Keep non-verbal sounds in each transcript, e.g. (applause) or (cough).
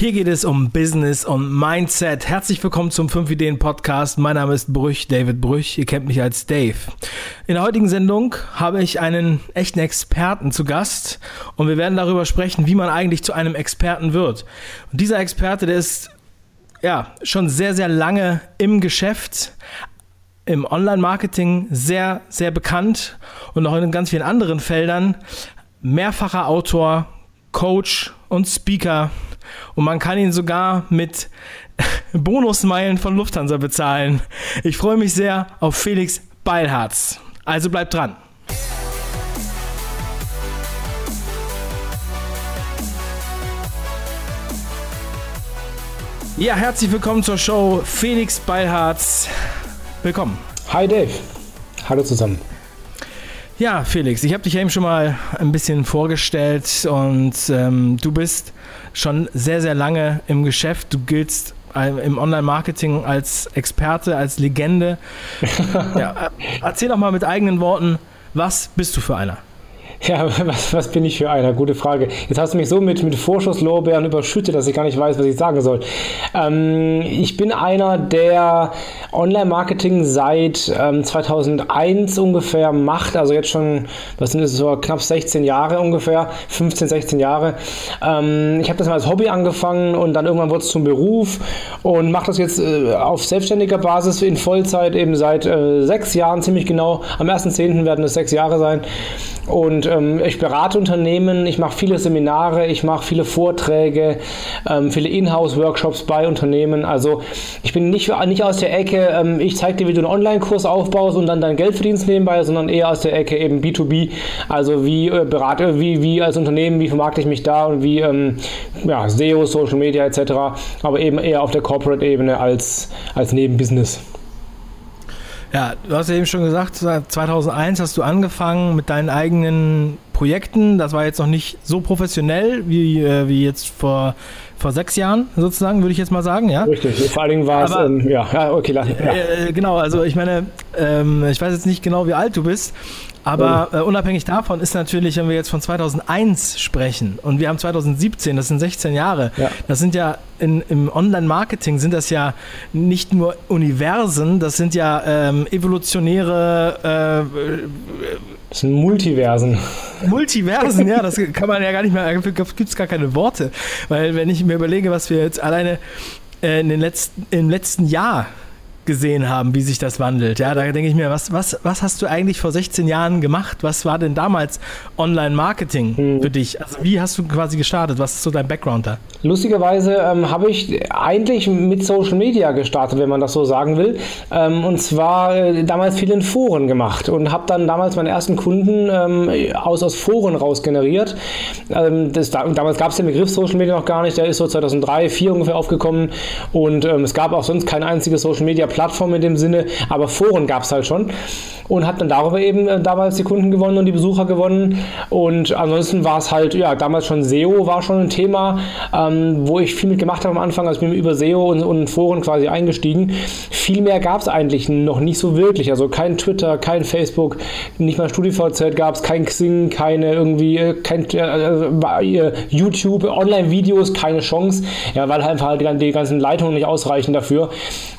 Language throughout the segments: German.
Hier geht es um Business und Mindset. Herzlich willkommen zum 5 Ideen Podcast. Mein Name ist Brüch, David Brüch. Ihr kennt mich als Dave. In der heutigen Sendung habe ich einen echten Experten zu Gast und wir werden darüber sprechen, wie man eigentlich zu einem Experten wird. Und dieser Experte, der ist ja schon sehr, sehr lange im Geschäft, im Online-Marketing sehr, sehr bekannt und auch in ganz vielen anderen Feldern. Mehrfacher Autor, Coach und Speaker und man kann ihn sogar mit (laughs) Bonusmeilen von Lufthansa bezahlen. Ich freue mich sehr auf Felix Beilharz. Also bleibt dran. Ja, herzlich willkommen zur Show Felix Beilharz. Willkommen. Hi Dave. Hallo zusammen. Ja, Felix, ich habe dich eben schon mal ein bisschen vorgestellt und ähm, du bist schon sehr, sehr lange im Geschäft. Du giltst äh, im Online-Marketing als Experte, als Legende. (laughs) ja, äh, erzähl doch mal mit eigenen Worten, was bist du für einer? Ja, was, was, bin ich für einer? Gute Frage. Jetzt hast du mich so mit, mit Vorschusslorbeeren überschüttet, dass ich gar nicht weiß, was ich sagen soll. Ähm, ich bin einer, der Online-Marketing seit ähm, 2001 ungefähr macht, also jetzt schon, was sind es, so knapp 16 Jahre ungefähr, 15, 16 Jahre. Ähm, ich habe das mal als Hobby angefangen und dann irgendwann wurde es zum Beruf und mache das jetzt äh, auf selbstständiger Basis in Vollzeit eben seit äh, sechs Jahren ziemlich genau. Am 1.10. werden es sechs Jahre sein. Und ähm, ich berate Unternehmen, ich mache viele Seminare, ich mache viele Vorträge, ähm, viele Inhouse-Workshops bei Unternehmen. Also ich bin nicht, nicht aus der Ecke, ähm, ich zeige dir, wie du einen Online-Kurs aufbaust und dann dein Geld verdienst nebenbei, sondern eher aus der Ecke eben B2B. Also wie äh, berate, wie, wie als Unternehmen, wie vermarkte ich mich da und wie ähm, ja, SEO, Social Media etc. Aber eben eher auf der Corporate-Ebene als, als Nebenbusiness. Ja, du hast ja eben schon gesagt, 2001 hast du angefangen mit deinen eigenen Projekten. Das war jetzt noch nicht so professionell wie, äh, wie jetzt vor, vor sechs Jahren, sozusagen, würde ich jetzt mal sagen. Ja? Richtig, vor allen Dingen war es, ähm, ja, ja, (laughs) okay, lass, ja. Äh, genau, also ich meine, ähm, ich weiß jetzt nicht genau, wie alt du bist, aber äh, unabhängig davon ist natürlich, wenn wir jetzt von 2001 sprechen und wir haben 2017, das sind 16 Jahre, ja. das sind ja in, im Online-Marketing sind das ja nicht nur Universen, das sind ja ähm, evolutionäre äh, das sind Multiversen. Multiversen, ja, das (laughs) kann man ja gar nicht mehr, gibt es gar keine Worte. Weil wenn ich mir überlege, was wir jetzt alleine äh, in den letzten, im letzten Jahr gesehen haben, wie sich das wandelt. Ja, da denke ich mir, was, was, was hast du eigentlich vor 16 Jahren gemacht? Was war denn damals Online-Marketing hm. für dich? Also wie hast du quasi gestartet? Was ist so dein Background da? Lustigerweise ähm, habe ich eigentlich mit Social Media gestartet, wenn man das so sagen will. Ähm, und zwar äh, damals viel in Foren gemacht und habe dann damals meine ersten Kunden ähm, aus, aus Foren raus generiert. Ähm, das, damals gab es den Begriff Social Media noch gar nicht, der ist so 2003, 2004 ungefähr aufgekommen und ähm, es gab auch sonst kein einziges Social Media Plattform in dem Sinne, aber Foren gab es halt schon und hat dann darüber eben äh, damals die Kunden gewonnen und die Besucher gewonnen und ansonsten war es halt, ja, damals schon SEO war schon ein Thema, ähm, wo ich viel mitgemacht habe am Anfang, also ich bin über SEO und, und Foren quasi eingestiegen. Viel mehr gab es eigentlich noch nicht so wirklich, also kein Twitter, kein Facebook, nicht mal StudiVZ gab es, kein Xing, keine irgendwie, äh, kein äh, YouTube, Online-Videos, keine Chance, ja, weil halt einfach halt die ganzen Leitungen nicht ausreichen dafür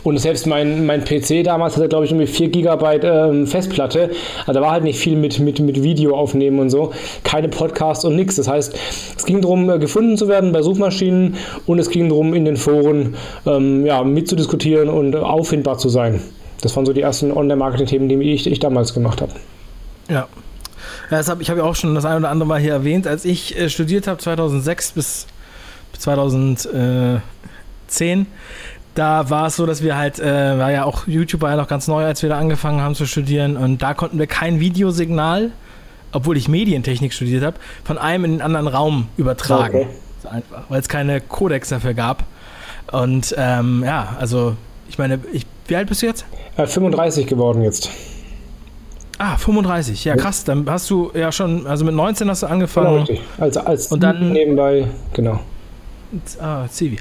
und selbst mein mein, mein PC damals hatte, glaube ich, irgendwie 4 GB ähm, Festplatte. Also da war halt nicht viel mit, mit, mit Video aufnehmen und so. Keine Podcasts und nichts. Das heißt, es ging darum, äh, gefunden zu werden bei Suchmaschinen und es ging darum, in den Foren ähm, ja, mitzudiskutieren und auffindbar zu sein. Das waren so die ersten Online-Marketing-Themen, die ich, ich damals gemacht habe. Ja. Ja, das hab, ich habe ja auch schon das ein oder andere Mal hier erwähnt, als ich äh, studiert habe, 2006 bis 2010, da war es so, dass wir halt, äh, war ja auch YouTube war ja noch ganz neu, als wir da angefangen haben zu studieren und da konnten wir kein Videosignal, obwohl ich Medientechnik studiert habe, von einem in den anderen Raum übertragen. Okay. So einfach, weil es keine Codex dafür gab. Und ähm, ja, also ich meine, ich, wie alt bist du jetzt? Äh, 35 geworden jetzt. Ah, 35, ja krass. Dann hast du ja schon, also mit 19 hast du angefangen. Genau, richtig. Als, als und dann nebenbei, genau. Ah, Civi.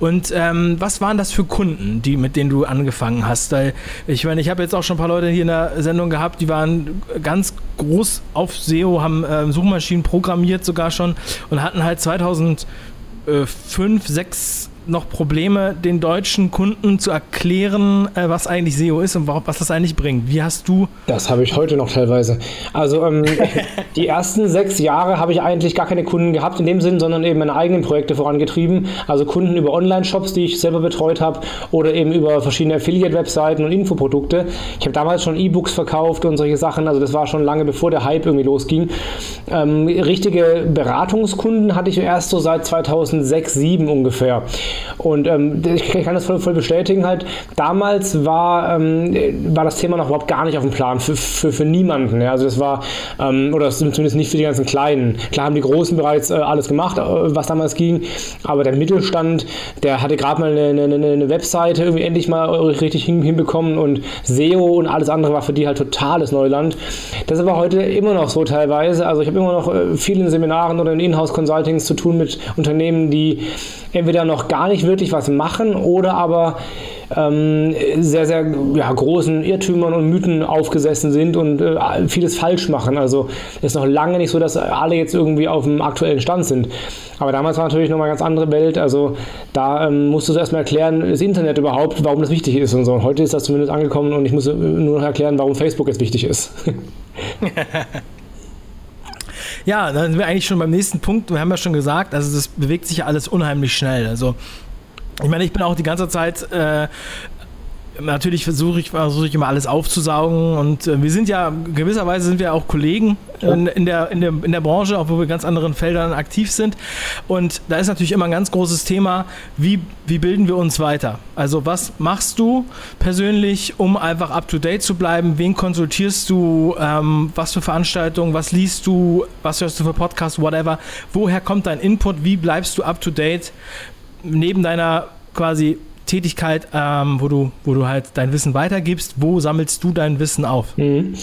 Und ähm, was waren das für Kunden, die, mit denen du angefangen hast? Weil ich meine, ich habe jetzt auch schon ein paar Leute hier in der Sendung gehabt, die waren ganz groß auf SEO, haben ähm, Suchmaschinen programmiert sogar schon und hatten halt 2000 äh, fünf, sechs noch Probleme, den deutschen Kunden zu erklären, äh, was eigentlich SEO ist und was das eigentlich bringt. Wie hast du. Das habe ich heute noch teilweise. Also ähm, (laughs) die ersten sechs Jahre habe ich eigentlich gar keine Kunden gehabt in dem Sinn, sondern eben meine eigenen Projekte vorangetrieben. Also Kunden über Online-Shops, die ich selber betreut habe oder eben über verschiedene Affiliate-Webseiten und Infoprodukte. Ich habe damals schon E-Books verkauft und solche Sachen. Also das war schon lange bevor der Hype irgendwie losging. Ähm, richtige Beratungskunden hatte ich erst so seit 2006, 2007 ungefähr. Und ähm, ich kann das voll, voll, bestätigen halt. Damals war, ähm, war das Thema noch überhaupt gar nicht auf dem Plan für, für, für niemanden. Ja? Also das war, ähm, oder zumindest nicht für die ganzen Kleinen. Klar haben die Großen bereits äh, alles gemacht, äh, was damals ging, aber der Mittelstand, der hatte gerade mal eine, eine, eine, Webseite irgendwie endlich mal richtig hin, hinbekommen und SEO und alles andere war für die halt totales Neuland. Das ist aber heute immer noch so teilweise. Also ich habe immer noch äh, viele Seminaren oder in Inhouse-Consultings zu tun mit Unternehmen, die entweder noch gar nicht wirklich was machen oder aber ähm, sehr, sehr ja, großen Irrtümern und Mythen aufgesessen sind und äh, vieles falsch machen. Also ist noch lange nicht so, dass alle jetzt irgendwie auf dem aktuellen Stand sind. Aber damals war natürlich noch mal eine ganz andere Welt. Also da ähm, musstest du erstmal erklären, das Internet überhaupt, warum das wichtig ist und so. Und heute ist das zumindest angekommen und ich muss nur noch erklären, warum Facebook jetzt wichtig ist. (laughs) (laughs) Ja, dann sind wir eigentlich schon beim nächsten Punkt. Wir haben ja schon gesagt, also das bewegt sich ja alles unheimlich schnell. Also ich meine, ich bin auch die ganze Zeit äh, natürlich versuche ich, versuche ich immer alles aufzusaugen und äh, wir sind ja, gewisserweise sind wir auch Kollegen in, in, der, in, der, in der Branche, auch wo wir in ganz anderen Feldern aktiv sind und da ist natürlich immer ein ganz großes Thema, wie, wie bilden wir uns weiter? Also was machst du persönlich, um einfach up-to-date zu bleiben? Wen konsultierst du? Ähm, was für Veranstaltungen? Was liest du? Was hörst du für Podcasts? Whatever. Woher kommt dein Input? Wie bleibst du up-to-date neben deiner quasi Tätigkeit, ähm, wo, du, wo du halt dein Wissen weitergibst. Wo sammelst du dein Wissen auf? Mhm.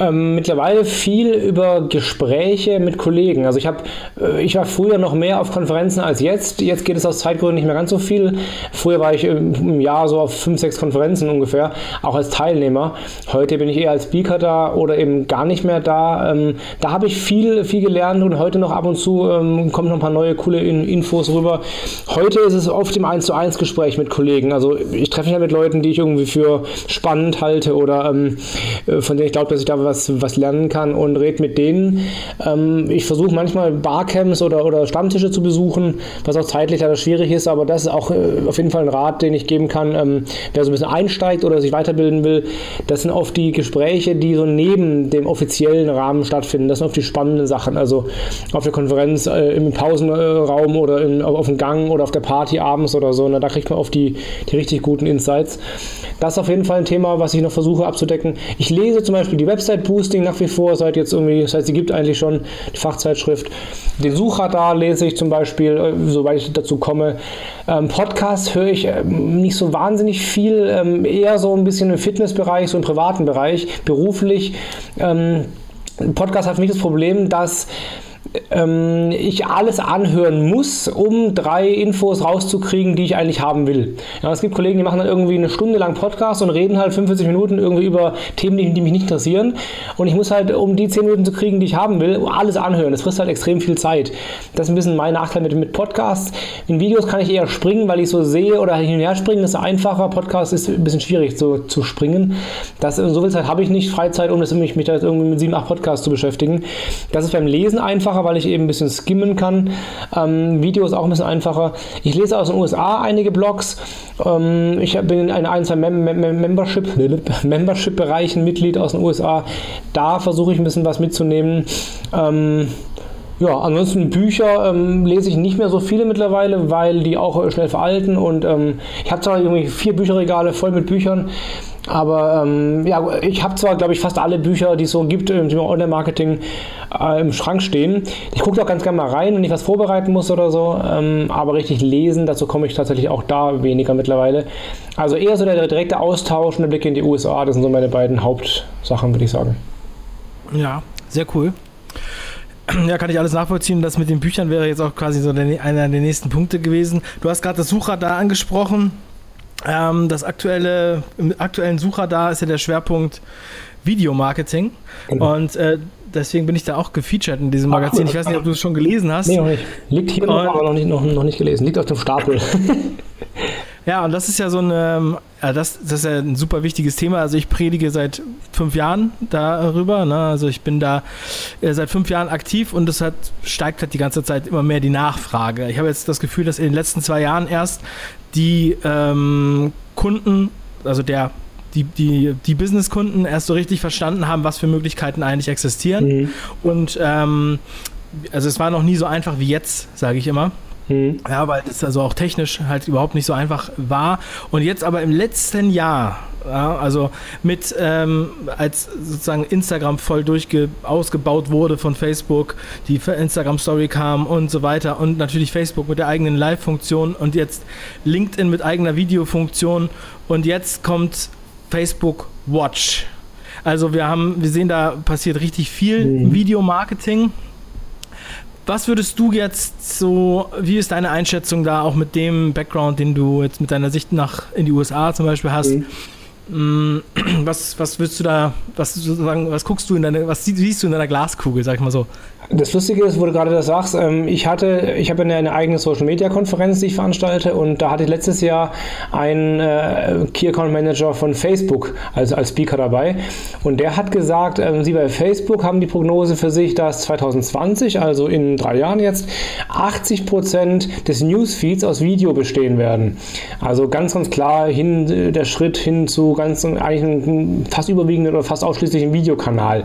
Ähm, mittlerweile viel über Gespräche mit Kollegen. Also ich habe, äh, ich war früher noch mehr auf Konferenzen als jetzt. Jetzt geht es aus Zeitgründen nicht mehr ganz so viel. Früher war ich im Jahr so auf fünf, sechs Konferenzen ungefähr, auch als Teilnehmer. Heute bin ich eher als Speaker da oder eben gar nicht mehr da. Ähm, da habe ich viel, viel gelernt und heute noch ab und zu ähm, kommen noch ein paar neue coole Infos rüber. Heute ist es oft im 1 zu 1 Gespräch mit Kollegen. Also ich treffe mich ja mit Leuten, die ich irgendwie für spannend halte oder ähm, äh, von denen ich glaube, dass ich da was was, was lernen kann und red mit denen. Ähm, ich versuche manchmal Barcamps oder, oder Stammtische zu besuchen, was auch zeitlich leider schwierig ist, aber das ist auch äh, auf jeden Fall ein Rat, den ich geben kann, ähm, wer so ein bisschen einsteigt oder sich weiterbilden will. Das sind oft die Gespräche, die so neben dem offiziellen Rahmen stattfinden. Das sind oft die spannenden Sachen. Also auf der Konferenz, äh, im Pausenraum oder in, auf dem Gang oder auf der Party abends oder so. Na, da kriegt man oft die, die richtig guten Insights. Das ist auf jeden Fall ein Thema, was ich noch versuche abzudecken. Ich lese zum Beispiel die Website Boosting nach wie vor, seit jetzt irgendwie, das heißt, sie gibt eigentlich schon die Fachzeitschrift. Den Suchradar lese ich zum Beispiel, äh, soweit ich dazu komme. Ähm, Podcasts höre ich ähm, nicht so wahnsinnig viel, ähm, eher so ein bisschen im Fitnessbereich, so im privaten Bereich, beruflich. Ähm, Podcast hat für mich das Problem, dass ähm, ich alles anhören muss, um drei Infos rauszukriegen, die ich eigentlich haben will. Ja, es gibt Kollegen, die machen dann irgendwie eine Stunde lang Podcast und reden halt 45 Minuten irgendwie über Themen, die, die mich nicht interessieren. Und ich muss halt, um die 10 Minuten zu kriegen, die ich haben will, alles anhören. Das frisst halt extrem viel Zeit. Das ist ein bisschen mein Nachteil mit, mit Podcasts. In Videos kann ich eher springen, weil ich so sehe oder hin und her springen. Das ist einfacher. Podcast ist ein bisschen schwierig so, zu springen. Das, so viel Zeit habe ich nicht, Freizeit, um das, mich, mich da irgendwie mit 7, 8 Podcasts zu beschäftigen. Das ist beim Lesen einfacher einfacher, weil ich eben ein bisschen skimmen kann. Ähm, Video ist auch ein bisschen einfacher. Ich lese aus den USA einige Blogs. Ähm, ich bin in ein, zwei Mem Mem Membership, (laughs) Membership-Bereichen Mitglied aus den USA. Da versuche ich ein bisschen was mitzunehmen. Ähm, ja, ansonsten Bücher ähm, lese ich nicht mehr so viele mittlerweile, weil die auch schnell veralten und ähm, ich habe zwar irgendwie vier Bücherregale voll mit Büchern, aber ähm, ja, ich habe zwar, glaube ich, fast alle Bücher, die es so gibt im Online-Marketing äh, im Schrank stehen. Ich gucke auch ganz gerne mal rein, wenn ich was vorbereiten muss oder so, ähm, aber richtig lesen, dazu komme ich tatsächlich auch da weniger mittlerweile. Also eher so der direkte Austausch und der Blick in die USA, das sind so meine beiden Hauptsachen, würde ich sagen. Ja, sehr cool. Ja, kann ich alles nachvollziehen. Das mit den Büchern wäre jetzt auch quasi so der, einer der nächsten Punkte gewesen. Du hast gerade das Suchradar angesprochen. Ähm, das aktuelle, im aktuellen Sucher da ist ja der Schwerpunkt Videomarketing. Genau. Und äh, deswegen bin ich da auch gefeatured in diesem Magazin. Ich weiß nicht, ob du es schon gelesen hast. Nee, noch nicht. Liegt hier noch, aber noch nicht, noch, noch nicht gelesen. Liegt auf dem Stapel. (laughs) Ja, und das ist ja so ein, ähm, ja, das, das ist ja ein super wichtiges Thema. Also ich predige seit fünf Jahren darüber. Ne? Also ich bin da äh, seit fünf Jahren aktiv und es hat, steigt halt die ganze Zeit immer mehr die Nachfrage. Ich habe jetzt das Gefühl, dass in den letzten zwei Jahren erst die ähm, Kunden, also der die, die, die Businesskunden erst so richtig verstanden haben, was für Möglichkeiten eigentlich existieren. Mhm. Und ähm, also es war noch nie so einfach wie jetzt, sage ich immer. Mhm. Ja, weil das also auch technisch halt überhaupt nicht so einfach war. Und jetzt aber im letzten Jahr, ja, also mit, ähm, als sozusagen Instagram voll durchge ausgebaut wurde von Facebook, die Instagram Story kam und so weiter und natürlich Facebook mit der eigenen Live-Funktion und jetzt LinkedIn mit eigener Videofunktion und jetzt kommt Facebook Watch. Also wir haben, wir sehen, da passiert richtig viel mhm. Videomarketing. Was würdest du jetzt so, wie ist deine Einschätzung da auch mit dem Background, den du jetzt mit deiner Sicht nach in die USA zum Beispiel hast? Mhm. Mm, (clears throat) was, was willst du da, was sozusagen, was guckst du in deine, was siehst du in deiner Glaskugel, sag ich mal so? Das Lustige ist, wo du gerade das sagst, ähm, ich hatte, ich habe eine, eigene Social Media Konferenz, die ich veranstalte, und da hatte ich letztes Jahr einen äh, Key Account Manager von Facebook also als Speaker dabei. Und der hat gesagt, äh, sie bei Facebook haben die Prognose für sich, dass 2020, also in drei Jahren jetzt, 80 Prozent des Newsfeeds aus Video bestehen werden. Also ganz, ganz klar hin, äh, der Schritt hin zu ganz eigentlich einem fast überwiegenden oder fast ausschließlichen Videokanal.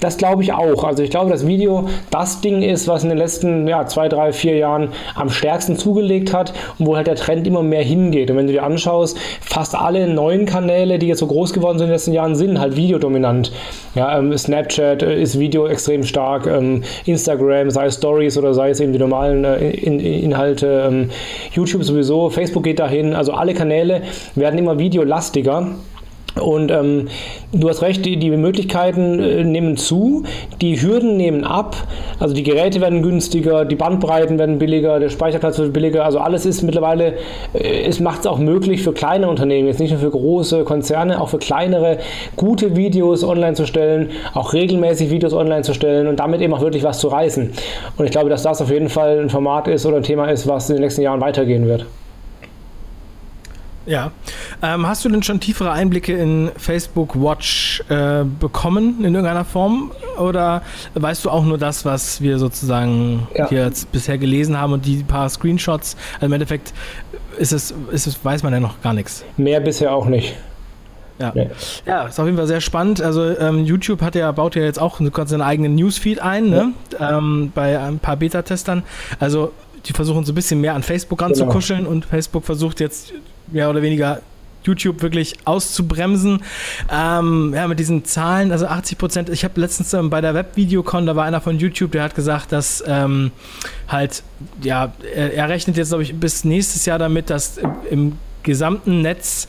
Das glaube ich auch. Also ich glaube, dass Video das Ding ist, was in den letzten ja, zwei, drei, vier Jahren am stärksten zugelegt hat und wo halt der Trend immer mehr hingeht. Und wenn du dir anschaust, fast alle neuen Kanäle, die jetzt so groß geworden sind in den letzten Jahren, sind halt videodominant. Ja, ähm, Snapchat äh, ist Video extrem stark, ähm, Instagram, sei es Stories oder sei es eben die normalen äh, in, Inhalte, ähm, YouTube sowieso, Facebook geht dahin. Also alle Kanäle werden immer videolastiger. Und ähm, du hast recht, die, die Möglichkeiten äh, nehmen zu, die Hürden nehmen ab, also die Geräte werden günstiger, die Bandbreiten werden billiger, der Speicherplatz wird billiger, also alles ist mittlerweile, äh, es macht es auch möglich für kleine Unternehmen, jetzt nicht nur für große Konzerne, auch für kleinere, gute Videos online zu stellen, auch regelmäßig Videos online zu stellen und damit eben auch wirklich was zu reißen. Und ich glaube, dass das auf jeden Fall ein Format ist oder ein Thema ist, was in den nächsten Jahren weitergehen wird. Ja. Ähm, hast du denn schon tiefere Einblicke in Facebook Watch äh, bekommen in irgendeiner Form? Oder weißt du auch nur das, was wir sozusagen ja. hier jetzt bisher gelesen haben und die paar Screenshots? Also im Endeffekt ist es, ist es, weiß man ja noch gar nichts. Mehr bisher auch nicht. Ja. Nee. ja, ist auf jeden Fall sehr spannend. Also ähm, YouTube hat ja, baut ja jetzt auch seinen eigenen Newsfeed ein, ne? Ja. Ähm, bei ein paar Beta-Testern. Also die versuchen so ein bisschen mehr an Facebook ranzukuscheln genau. und Facebook versucht jetzt mehr oder weniger YouTube wirklich auszubremsen. Ähm, ja, mit diesen Zahlen, also 80 Prozent. Ich habe letztens ähm, bei der Webvideocon, da war einer von YouTube, der hat gesagt, dass ähm, halt, ja, er, er rechnet jetzt, glaube ich, bis nächstes Jahr damit, dass im, im gesamten Netz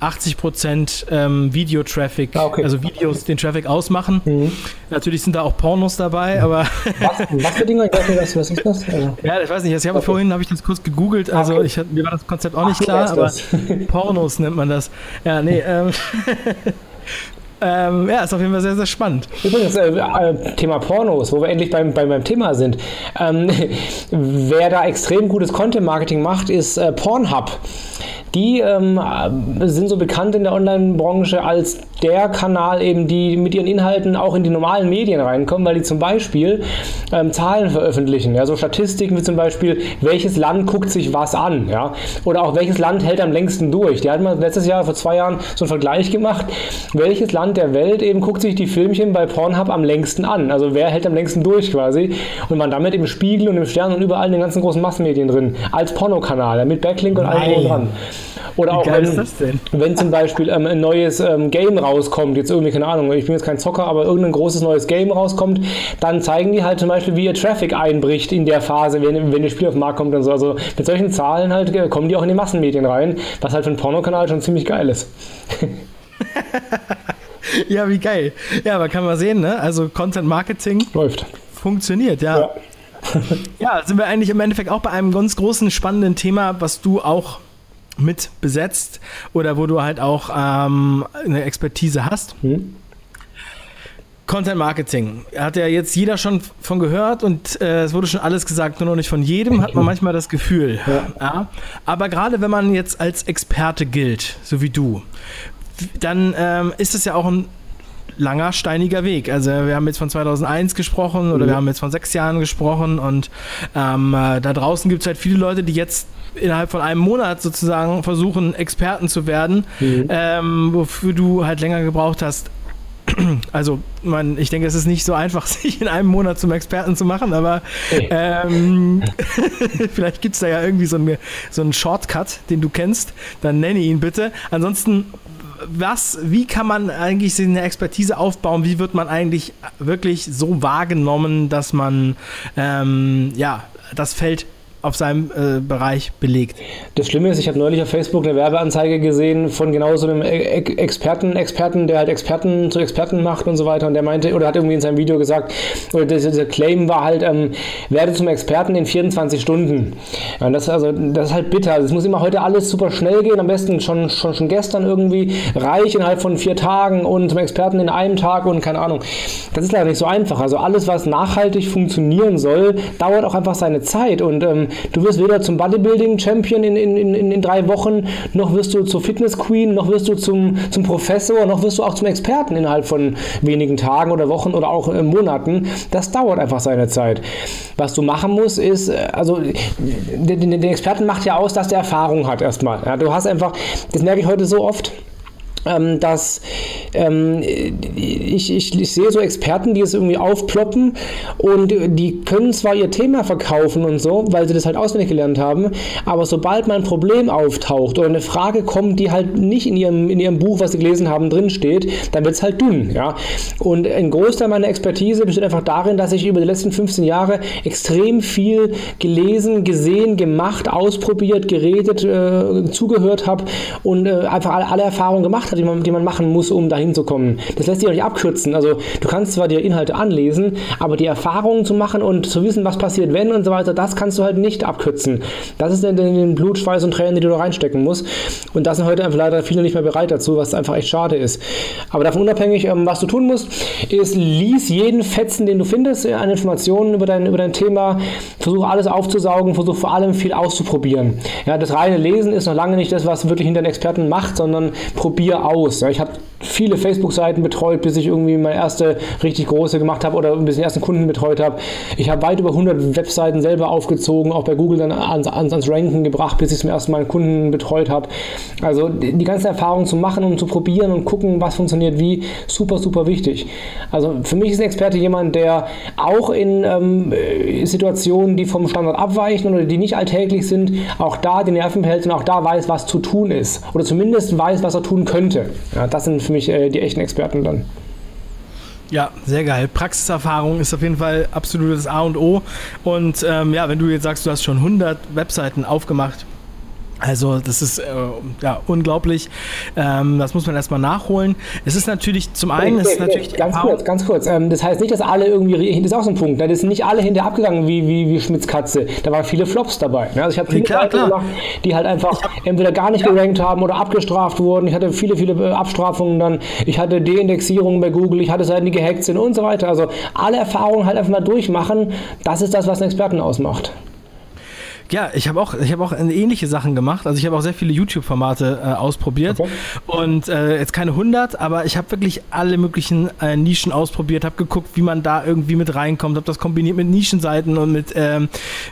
80 Prozent ähm, Videotraffic, ah, okay. also Videos den Traffic ausmachen. Mhm. Natürlich sind da auch Pornos dabei, aber. was, (laughs) was für Dinge? Ich weiß nicht, was, was ist das? Also ja, ich weiß nicht. Ich habe okay. vorhin habe ich das kurz gegoogelt, also okay. ich, mir war das Konzept auch nicht Ach, klar, aber Pornos nennt man das. Ja, nee, ähm, (laughs) Ähm, ja, ist auf jeden Fall sehr, sehr spannend. Übrigens, äh, äh, Thema Pornos, wo wir endlich beim, beim, beim Thema sind. Ähm, (laughs) wer da extrem gutes Content-Marketing macht, ist äh, Pornhub die ähm, sind so bekannt in der Online-Branche als der Kanal, eben die mit ihren Inhalten auch in die normalen Medien reinkommen, weil die zum Beispiel ähm, Zahlen veröffentlichen, ja, so Statistiken wie zum Beispiel, welches Land guckt sich was an, ja, oder auch welches Land hält am längsten durch. Die hatten mal letztes Jahr, vor zwei Jahren, so einen Vergleich gemacht, welches Land der Welt eben guckt sich die Filmchen bei Pornhub am längsten an, also wer hält am längsten durch quasi und man damit im Spiegel und im Stern und überall in den ganzen großen Massenmedien drin, als Pornokanal, mit Backlink und allem dran. Oder Wie auch wenn, wenn zum Beispiel ähm, ein neues ähm, Game rauskommt, jetzt irgendwie, keine Ahnung, ich bin jetzt kein Zocker, aber irgendein großes neues Game rauskommt, dann zeigen die halt zum Beispiel, wie ihr Traffic einbricht in der Phase, wenn, wenn das Spiel auf den Markt kommt und so. Also mit solchen Zahlen halt äh, kommen die auch in die Massenmedien rein, was halt für einen Pornokanal schon ziemlich geil ist. (laughs) ja, wie geil. Ja, aber kann man sehen, ne? Also Content Marketing läuft. Funktioniert, ja. ja. (laughs) ja, sind wir eigentlich im Endeffekt auch bei einem ganz großen, spannenden Thema, was du auch mit besetzt oder wo du halt auch ähm, eine Expertise hast. Mhm. Content Marketing. Hat ja jetzt jeder schon von gehört und äh, es wurde schon alles gesagt, nur noch nicht von jedem, hat man (laughs) manchmal das Gefühl. Ja. ja. Aber gerade wenn man jetzt als Experte gilt, so wie du, dann ähm, ist es ja auch ein langer, steiniger Weg. Also wir haben jetzt von 2001 gesprochen oder mhm. wir haben jetzt von sechs Jahren gesprochen und ähm, äh, da draußen gibt es halt viele Leute, die jetzt innerhalb von einem Monat sozusagen versuchen, Experten zu werden, mhm. ähm, wofür du halt länger gebraucht hast. Also, man, ich denke, es ist nicht so einfach, (laughs) sich in einem Monat zum Experten zu machen, aber ähm, (laughs) vielleicht gibt es da ja irgendwie so, eine, so einen Shortcut, den du kennst. Dann nenne ihn bitte. Ansonsten, was, wie kann man eigentlich eine Expertise aufbauen? Wie wird man eigentlich wirklich so wahrgenommen, dass man ähm, ja, das Feld auf seinem äh, Bereich belegt. Das Schlimme ist, ich habe neulich auf Facebook eine Werbeanzeige gesehen von genau so einem e-, e-, Experten, Experten, der halt Experten zu Experten macht und so weiter. Und der meinte, oder hat irgendwie in seinem Video gesagt, oder dieser Claim war halt, ähm, werde zum Experten in 24 Stunden. Ja, das, also, das ist halt bitter. Es muss immer heute alles super schnell gehen, am besten schon, schon, schon gestern irgendwie reich innerhalb von vier Tagen und zum Experten in einem Tag und keine Ahnung. Das ist leider nicht so einfach. Also alles, was nachhaltig funktionieren soll, dauert auch einfach seine Zeit. Und ähm, Du wirst weder zum Bodybuilding-Champion in, in, in, in drei Wochen, noch wirst du zur Fitness-Queen, noch wirst du zum, zum Professor, noch wirst du auch zum Experten innerhalb von wenigen Tagen oder Wochen oder auch äh, Monaten. Das dauert einfach seine Zeit. Was du machen musst, ist, äh, also den, den Experten macht ja aus, dass der Erfahrung hat erstmal. Ja, du hast einfach, das merke ich heute so oft, ähm, dass ähm, ich, ich, ich, sehe so Experten, die es irgendwie aufploppen und die können zwar ihr Thema verkaufen und so, weil sie das halt auswendig gelernt haben, aber sobald mal ein Problem auftaucht oder eine Frage kommt, die halt nicht in ihrem, in ihrem Buch, was sie gelesen haben, drinsteht, dann wird es halt dünn. Ja? Und ein Großteil meiner Expertise besteht einfach darin, dass ich über die letzten 15 Jahre extrem viel gelesen, gesehen, gemacht, ausprobiert, geredet, äh, zugehört habe und äh, einfach alle, alle Erfahrungen gemacht habe die man, die man machen muss, um dahin zu kommen. Das lässt sich auch nicht abkürzen. Also du kannst zwar dir Inhalte anlesen, aber die Erfahrungen zu machen und zu wissen, was passiert, wenn und so weiter, das kannst du halt nicht abkürzen. Das ist dann den Blut, Schweiß und Tränen, die du da reinstecken musst. Und da sind heute einfach leider viele nicht mehr bereit dazu, was einfach echt schade ist. Aber davon unabhängig, ähm, was du tun musst, ist, lies jeden Fetzen, den du findest, an Informationen über dein, über dein Thema. Versuche alles aufzusaugen, versuche vor allem viel auszuprobieren. Ja, das reine Lesen ist noch lange nicht das, was wirklich hinter den Experten macht, sondern probier aus. Ja, ich habe viele Facebook-Seiten betreut, bis ich irgendwie meine erste richtig große gemacht habe oder bis ich den ersten Kunden betreut habe. Ich habe weit über 100 Webseiten selber aufgezogen, auch bei Google dann ans, ans, ans Ranken gebracht, bis ich zum ersten Mal einen Kunden betreut habe. Also die, ganze Erfahrung zu machen und zu probieren und gucken, was funktioniert wie, super, super wichtig. Also für mich ist ein Experte jemand, der auch in ähm, Situationen, die vom Standard abweichen oder die nicht alltäglich sind, auch da die Nerven behält und auch da weiß, was zu tun ist. Oder zumindest weiß, was er tun könnte. Ja, das sind für mich äh, die echten Experten dann. Ja, sehr geil. Praxiserfahrung ist auf jeden Fall absolutes A und O. Und ähm, ja, wenn du jetzt sagst, du hast schon 100 Webseiten aufgemacht, also das ist äh, ja unglaublich. Ähm, das muss man erstmal nachholen. Es ist natürlich zum einen, okay, okay, natürlich ganz kurz, ganz kurz. Ähm, das heißt nicht, dass alle irgendwie, das ist auch so ein Punkt. Ne? Das sind nicht alle hinter abgegangen wie, wie, wie Schmitz Katze. Da waren viele Flops dabei. Ne? Also ich habe viele klar, klar. gemacht, die halt einfach entweder gar nicht ja. gerankt haben oder abgestraft wurden. Ich hatte viele, viele äh, Abstrafungen dann. Ich hatte Deindexierungen bei Google. Ich hatte Seiten, die gehackt sind und so weiter. Also alle Erfahrungen halt einfach mal durchmachen. Das ist das, was einen Experten ausmacht. Ja, ich habe auch, ich habe auch ähnliche Sachen gemacht. Also ich habe auch sehr viele YouTube-Formate äh, ausprobiert okay. und äh, jetzt keine 100, aber ich habe wirklich alle möglichen äh, Nischen ausprobiert, habe geguckt, wie man da irgendwie mit reinkommt, habe das kombiniert mit Nischenseiten und mit ähm,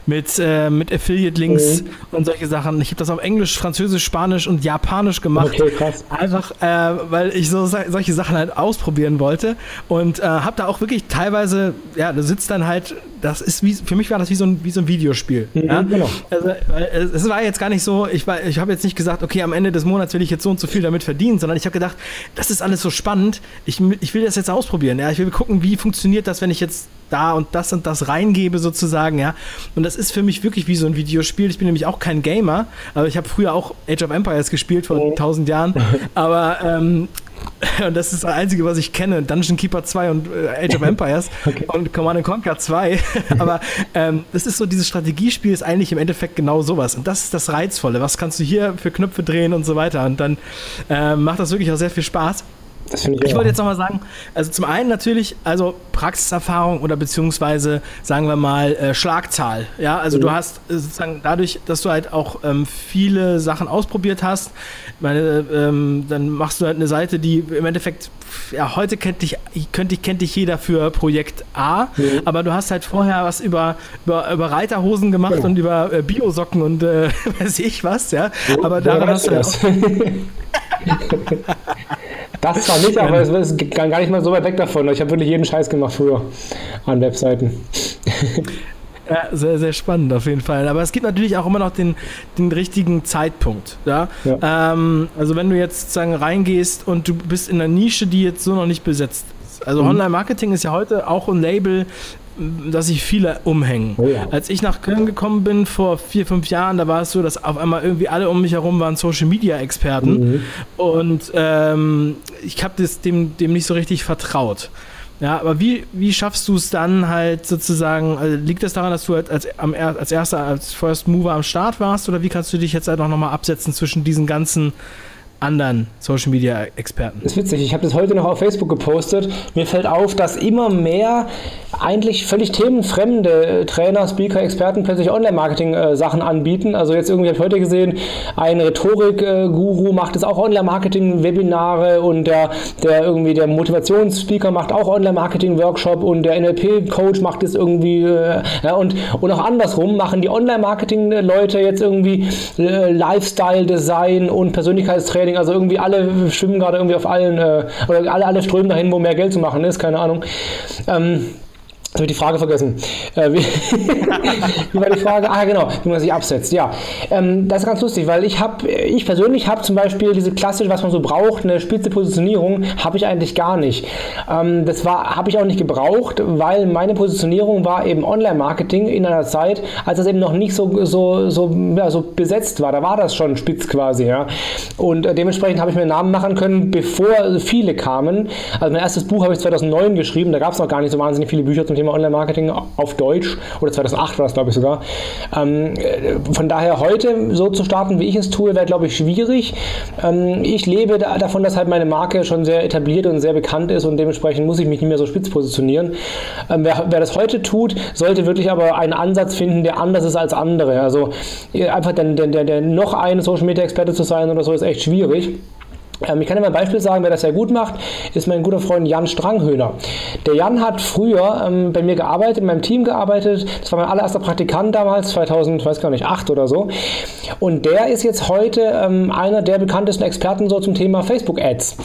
mit äh, mit Affiliate-Links mhm. und solche Sachen. Ich habe das auf Englisch, Französisch, Spanisch und Japanisch gemacht. Okay, krass. Einfach, äh, weil ich so solche Sachen halt ausprobieren wollte und äh, habe da auch wirklich teilweise, ja, da sitzt dann halt, das ist wie, für mich war das wie so ein wie so ein Videospiel. Mhm, ja? genau. Genau. Also, es war jetzt gar nicht so, ich, ich habe jetzt nicht gesagt, okay, am Ende des Monats will ich jetzt so und so viel damit verdienen, sondern ich habe gedacht, das ist alles so spannend, ich, ich will das jetzt ausprobieren. Ja? Ich will gucken, wie funktioniert das, wenn ich jetzt da und das und das reingebe sozusagen, ja. Und das ist für mich wirklich wie so ein Videospiel. Ich bin nämlich auch kein Gamer, aber ich habe früher auch Age of Empires gespielt vor tausend Jahren. Aber ähm, (laughs) Und das ist das Einzige, was ich kenne. Dungeon Keeper 2 und äh, Age of (laughs) Empires okay. und Command Conquer 2. (laughs) Aber ähm, das ist so, dieses Strategiespiel ist eigentlich im Endeffekt genau sowas. Und das ist das Reizvolle. Was kannst du hier für Knöpfe drehen und so weiter. Und dann äh, macht das wirklich auch sehr viel Spaß. Das ich, ich wollte jetzt nochmal sagen, also zum einen natürlich, also Praxiserfahrung oder beziehungsweise, sagen wir mal, äh, Schlagzahl. Ja, also mhm. du hast äh, sozusagen dadurch, dass du halt auch ähm, viele Sachen ausprobiert hast, meine, ähm, dann machst du halt eine Seite, die im Endeffekt, ja, heute kennt dich, könnte, kennt dich jeder für Projekt A, mhm. aber du hast halt vorher was über, über, über Reiterhosen gemacht genau. und über äh, Biosocken und äh, (laughs) weiß ich was, ja. Aber daran hast du das. (laughs) (laughs) Das zwar nicht, aber es ist gar nicht mal so weit weg davon. Ich habe wirklich jeden Scheiß gemacht früher an Webseiten. (laughs) Ja, sehr, sehr spannend auf jeden Fall. Aber es gibt natürlich auch immer noch den, den richtigen Zeitpunkt. Ja? ja. Ähm, also wenn du jetzt sozusagen reingehst und du bist in einer Nische, die jetzt so noch nicht besetzt ist. Also mhm. Online-Marketing ist ja heute auch ein Label, dass sich viele umhängen. Oh ja. Als ich nach Köln gekommen bin vor vier, fünf Jahren, da war es so, dass auf einmal irgendwie alle um mich herum waren Social Media Experten mhm. und ähm, ich habe dem, dem nicht so richtig vertraut. Ja, aber wie, wie schaffst du es dann halt sozusagen, also liegt das daran, dass du halt als, als erster, als First Mover am Start warst oder wie kannst du dich jetzt halt auch nochmal absetzen zwischen diesen ganzen anderen Social Media Experten. Das ist witzig, ich habe das heute noch auf Facebook gepostet. Mir fällt auf, dass immer mehr eigentlich völlig themenfremde Trainer, Speaker, Experten plötzlich Online-Marketing-Sachen anbieten. Also jetzt irgendwie habe ich heute gesehen, ein Rhetorik-Guru macht jetzt auch Online-Marketing-Webinare und der, der irgendwie der Motivationsspeaker macht auch Online-Marketing-Workshop und der NLP-Coach macht es irgendwie äh, ja, und, und auch andersrum machen die Online-Marketing-Leute jetzt irgendwie äh, Lifestyle-Design und Persönlichkeitstraining Marketing, also irgendwie alle schwimmen gerade irgendwie auf allen, äh, oder alle, alle strömen dahin, wo mehr Geld zu machen ist, keine Ahnung. Ähm, Jetzt habe ich die Frage vergessen. Äh, (laughs) wie, war die Frage? Ah, genau, wie man sich absetzt. Ja, ähm, das ist ganz lustig, weil ich habe, ich persönlich habe zum Beispiel diese klassische, was man so braucht, eine spitze Positionierung, habe ich eigentlich gar nicht. Ähm, das war, habe ich auch nicht gebraucht, weil meine Positionierung war eben Online-Marketing in einer Zeit, als das eben noch nicht so, so, so, ja, so besetzt war. Da war das schon spitz quasi, ja. Und äh, dementsprechend habe ich mir einen Namen machen können, bevor viele kamen. Also mein erstes Buch habe ich 2009 geschrieben, da gab es noch gar nicht so wahnsinnig viele Bücher zum Thema Thema Online-Marketing auf Deutsch oder 2008 war das, glaube ich, sogar. Ähm, von daher heute so zu starten, wie ich es tue, wäre, glaube ich, schwierig. Ähm, ich lebe da, davon, dass halt meine Marke schon sehr etabliert und sehr bekannt ist und dementsprechend muss ich mich nicht mehr so spitz positionieren. Ähm, wer, wer, das heute tut, sollte wirklich aber einen Ansatz finden, der anders ist als andere. Also einfach der, der, der noch ein Social-Media-Experte zu sein oder so ist echt schwierig. Ähm, ich kann dir mal ein Beispiel sagen, wer das sehr gut macht, ist mein guter Freund Jan Stranghöhner. Der Jan hat früher ähm, bei mir gearbeitet, in meinem Team gearbeitet. Das war mein allererster Praktikant damals, 2000, weiß gar nicht, 8 oder so. Und der ist jetzt heute ähm, einer der bekanntesten Experten so zum Thema Facebook Ads.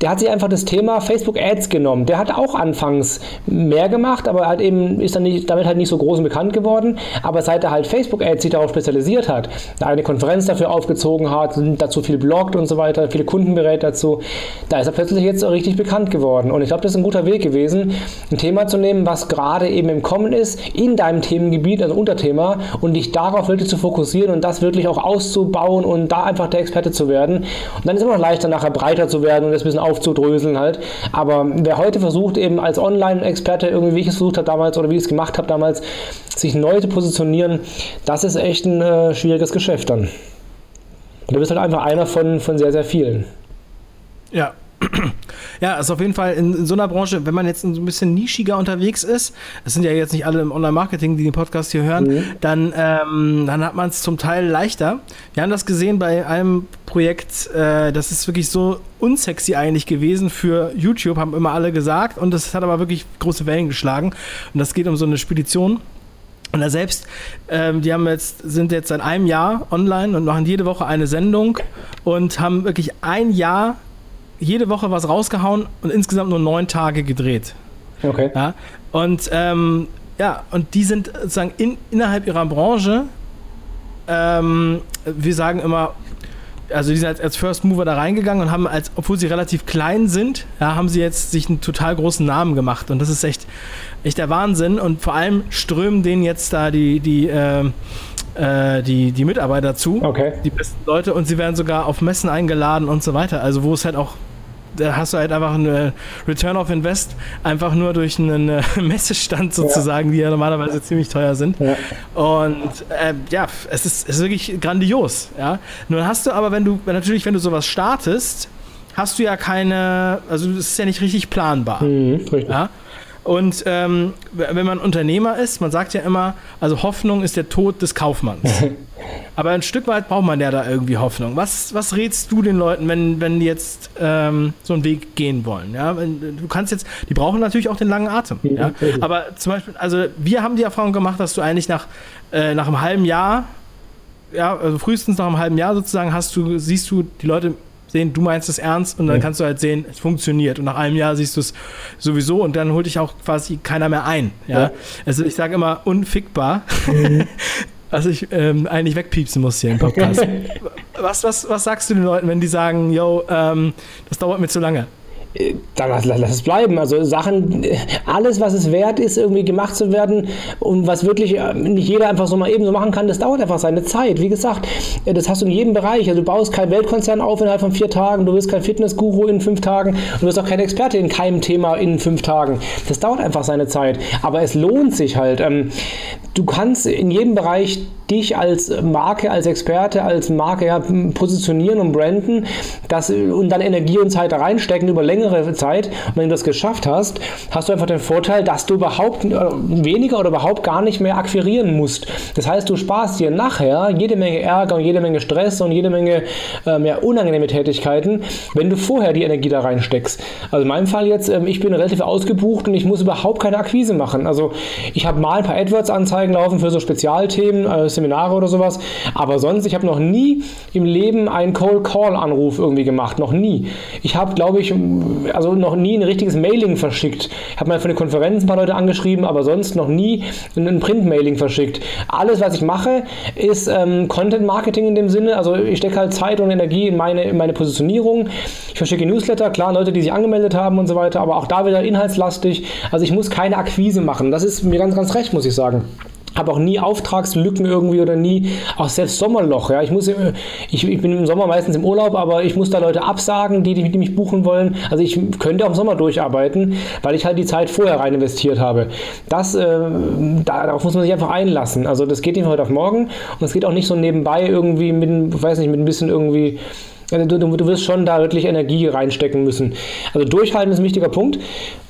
Der hat sich einfach das Thema Facebook Ads genommen. Der hat auch anfangs mehr gemacht, aber hat eben, ist dann nicht, damit halt nicht so groß und bekannt geworden. Aber seit er halt Facebook Ads sich darauf spezialisiert hat, eine Konferenz dafür aufgezogen hat, dazu viel bloggt und so weiter, viele Kunden Kunden berät dazu. Da ist er plötzlich jetzt richtig bekannt geworden. Und ich glaube, das ist ein guter Weg gewesen, ein Thema zu nehmen, was gerade eben im Kommen ist, in deinem Themengebiet, also Unterthema, und dich darauf wirklich zu fokussieren und das wirklich auch auszubauen und da einfach der Experte zu werden. Und dann ist es immer noch leichter, nachher breiter zu werden und das ein bisschen aufzudröseln halt. Aber wer heute versucht, eben als Online-Experte, irgendwie wie ich es versucht habe damals oder wie ich es gemacht habe damals, sich neu zu positionieren, das ist echt ein äh, schwieriges Geschäft dann. Und du bist halt einfach einer von, von sehr, sehr vielen. Ja. Ja, ist auf jeden Fall in, in, so einer Branche, wenn man jetzt ein bisschen nischiger unterwegs ist, es sind ja jetzt nicht alle im Online-Marketing, die den Podcast hier hören, mhm. dann, ähm, dann hat man es zum Teil leichter. Wir haben das gesehen bei einem Projekt, äh, das ist wirklich so unsexy eigentlich gewesen für YouTube, haben immer alle gesagt, und das hat aber wirklich große Wellen geschlagen. Und das geht um so eine Spedition und da selbst, ähm, die haben jetzt, sind jetzt seit einem Jahr online und machen jede Woche eine Sendung und haben wirklich ein Jahr jede Woche was rausgehauen und insgesamt nur neun Tage gedreht. Okay. Ja, und ähm, ja, und die sind sozusagen in, innerhalb ihrer Branche, ähm, wir sagen immer, also die sind als, als, First Mover da reingegangen und haben, als, obwohl sie relativ klein sind, ja, haben sie jetzt sich einen total großen Namen gemacht. Und das ist echt, echt der Wahnsinn. Und vor allem strömen denen jetzt da die, die, äh, äh, die, die Mitarbeiter zu, okay. die besten Leute, und sie werden sogar auf Messen eingeladen und so weiter. Also wo es halt auch da hast du halt einfach eine Return of Invest, einfach nur durch einen äh, (laughs) Messestand sozusagen, ja. die ja normalerweise ziemlich teuer sind. Ja. Und äh, ja, es ist, es ist wirklich grandios. Ja? Nun hast du aber, wenn du, natürlich, wenn du sowas startest, hast du ja keine, also das ist ja nicht richtig planbar. Mhm, richtig. Ja? Und ähm, wenn man Unternehmer ist, man sagt ja immer, also Hoffnung ist der Tod des Kaufmanns. (laughs) Aber ein Stück weit braucht man ja da irgendwie Hoffnung. Was, was rätst du den Leuten, wenn, wenn die jetzt ähm, so einen Weg gehen wollen? Ja, du kannst jetzt, die brauchen natürlich auch den langen Atem. Ja? Aber zum Beispiel, also wir haben die Erfahrung gemacht, dass du eigentlich nach, äh, nach einem halben Jahr, ja, also frühestens nach einem halben Jahr sozusagen, hast du, siehst du die Leute sehen, du meinst es ernst und dann ja. kannst du halt sehen, es funktioniert. Und nach einem Jahr siehst du es sowieso und dann holt dich auch quasi keiner mehr ein. Ja? ja. Also ich sage immer unfickbar. Mhm. (laughs) was ich ähm, eigentlich wegpiepsen muss hier im (laughs) Podcast. was, was, was sagst du den Leuten, wenn die sagen, yo, ähm, das dauert mir zu lange? dann lass, lass, lass, es bleiben. Also Sachen, alles, was es wert ist, irgendwie gemacht zu werden und was wirklich äh, nicht jeder einfach so mal eben so machen kann, das dauert einfach seine Zeit. Wie gesagt, äh, das hast du in jedem Bereich. Also du baust kein Weltkonzern auf innerhalb von vier Tagen, du wirst kein Fitnessguru in fünf Tagen, du wirst auch kein Experte in keinem Thema in fünf Tagen. Das dauert einfach seine Zeit. Aber es lohnt sich halt. Du kannst in jedem Bereich dich als Marke, als Experte, als Marke ja, positionieren und branden das, und dann Energie und Zeit da reinstecken über längere Zeit. Und wenn du das geschafft hast, hast du einfach den Vorteil, dass du überhaupt äh, weniger oder überhaupt gar nicht mehr akquirieren musst. Das heißt, du sparst dir nachher jede Menge Ärger und jede Menge Stress und jede Menge ähm, ja, unangenehme Tätigkeiten, wenn du vorher die Energie da reinsteckst. Also in meinem Fall jetzt, ähm, ich bin relativ ausgebucht und ich muss überhaupt keine Akquise machen. Also ich habe mal ein paar AdWords-Anzeigen laufen für so Spezialthemen, äh, Seminare oder sowas. Aber sonst, ich habe noch nie im Leben einen Cold Call Anruf irgendwie gemacht. Noch nie. Ich habe, glaube ich, also noch nie ein richtiges Mailing verschickt. Ich habe mal für eine Konferenz ein paar Leute angeschrieben, aber sonst noch nie ein Print-Mailing verschickt. Alles, was ich mache, ist ähm, Content Marketing in dem Sinne. Also ich stecke halt Zeit und Energie in meine, in meine Positionierung. Ich verschicke Newsletter, klar, Leute, die sich angemeldet haben und so weiter, aber auch da wieder inhaltslastig. Also ich muss keine Akquise machen. Das ist mir ganz, ganz recht, muss ich sagen habe auch nie Auftragslücken irgendwie oder nie, auch selbst Sommerloch. Ja. Ich, muss, ich, ich bin im Sommer meistens im Urlaub, aber ich muss da Leute absagen, die, die mich buchen wollen. Also ich könnte auch im Sommer durcharbeiten, weil ich halt die Zeit vorher rein investiert habe. Das, äh, darauf muss man sich einfach einlassen. Also das geht nicht von heute auf morgen und es geht auch nicht so nebenbei irgendwie mit, weiß nicht, mit ein bisschen irgendwie also du, du, wirst schon da wirklich Energie reinstecken müssen. Also durchhalten ist ein wichtiger Punkt.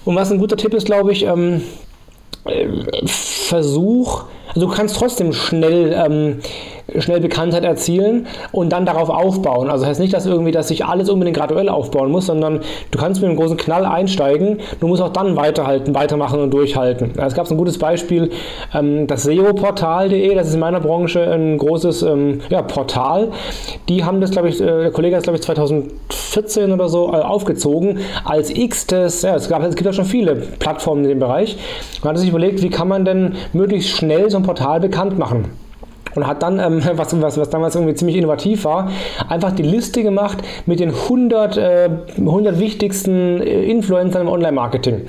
Und was ein guter Tipp ist, glaube ich, ähm, Versuch, also du kannst trotzdem schnell ähm, schnell Bekanntheit erzielen und dann darauf aufbauen. Also das heißt nicht, dass irgendwie, dass sich alles unbedingt graduell aufbauen muss, sondern du kannst mit einem großen Knall einsteigen, du musst auch dann weiterhalten, weitermachen und durchhalten. Es gab ein gutes Beispiel, ähm, das SEO-Portal.de, das ist in meiner Branche ein großes ähm, ja, Portal. Die haben das, glaube ich, äh, der Kollege hat es, glaube ich, 2014 oder so äh, aufgezogen als x-tes, ja, es, gab, es gibt ja schon viele Plattformen in dem Bereich. Man hat sich überlegt, wie kann man denn möglichst schnell so ein Portal bekannt machen und hat dann, ähm, (laughs) was, was, was damals irgendwie ziemlich innovativ war, einfach die Liste gemacht mit den 100, äh, 100 wichtigsten äh, Influencern im Online-Marketing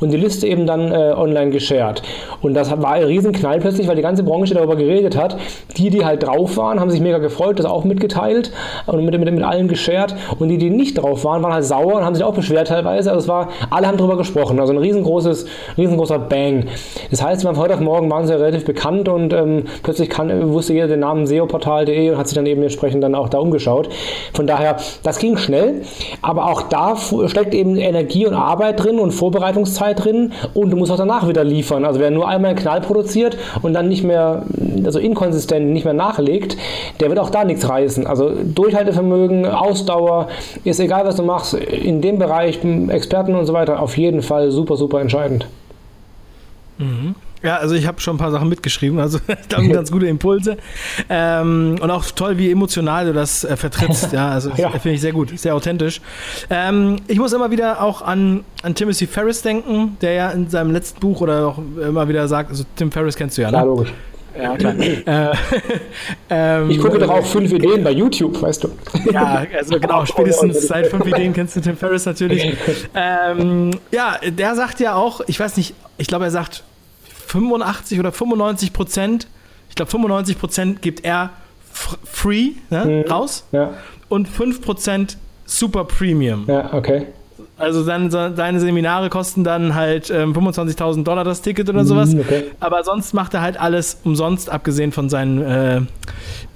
und die Liste eben dann äh, online geshared. Und das war ein Riesenknall plötzlich, weil die ganze Branche darüber geredet hat. Die, die halt drauf waren, haben sich mega gefreut, das auch mitgeteilt und mit, mit, mit allen geshared. Und die, die nicht drauf waren, waren halt sauer und haben sich auch beschwert teilweise. Also es war, alle haben darüber gesprochen. Also ein riesengroßes, riesengroßer Bang. Das heißt, von heute auf morgen waren sie relativ bekannt und ähm, plötzlich kann wusste jeder den Namen seoportal.de und hat sich dann eben entsprechend dann auch da umgeschaut. Von daher, das ging schnell, aber auch da steckt eben Energie und Arbeit drin und Vorbereitungszeit drin und du musst auch danach wieder liefern. Also wer nur einmal einen Knall produziert und dann nicht mehr, also inkonsistent nicht mehr nachlegt, der wird auch da nichts reißen. Also Durchhaltevermögen, Ausdauer, ist egal was du machst, in dem Bereich, Experten und so weiter, auf jeden Fall super, super entscheidend. Mhm. Ja, also ich habe schon ein paar Sachen mitgeschrieben, also (laughs) ich glaube ganz gute Impulse. Ähm, und auch toll, wie emotional du das äh, vertrittst. (laughs) Ja, also ja. finde ich sehr gut, sehr authentisch. Ähm, ich muss immer wieder auch an, an Timothy Ferris denken, der ja in seinem letzten Buch oder auch immer wieder sagt, also Tim Ferris kennst du ja, ne? Ja, logisch. Ja, klar. äh, (laughs) ähm, ich gucke doch auch fünf Ideen bei YouTube, weißt du. Ja, also genau, spätestens seit fünf Ideen kennst du Tim Ferris natürlich. Ähm, ja, der sagt ja auch, ich weiß nicht, ich glaube, er sagt 85 oder 95 Prozent, ich glaube 95 Prozent gibt er free ne, mhm. raus ja. und 5 Prozent super Premium. Ja, okay. Also seine, seine Seminare kosten dann halt ähm, 25.000 Dollar das Ticket oder sowas. Mhm, okay. Aber sonst macht er halt alles umsonst, abgesehen von seinen äh,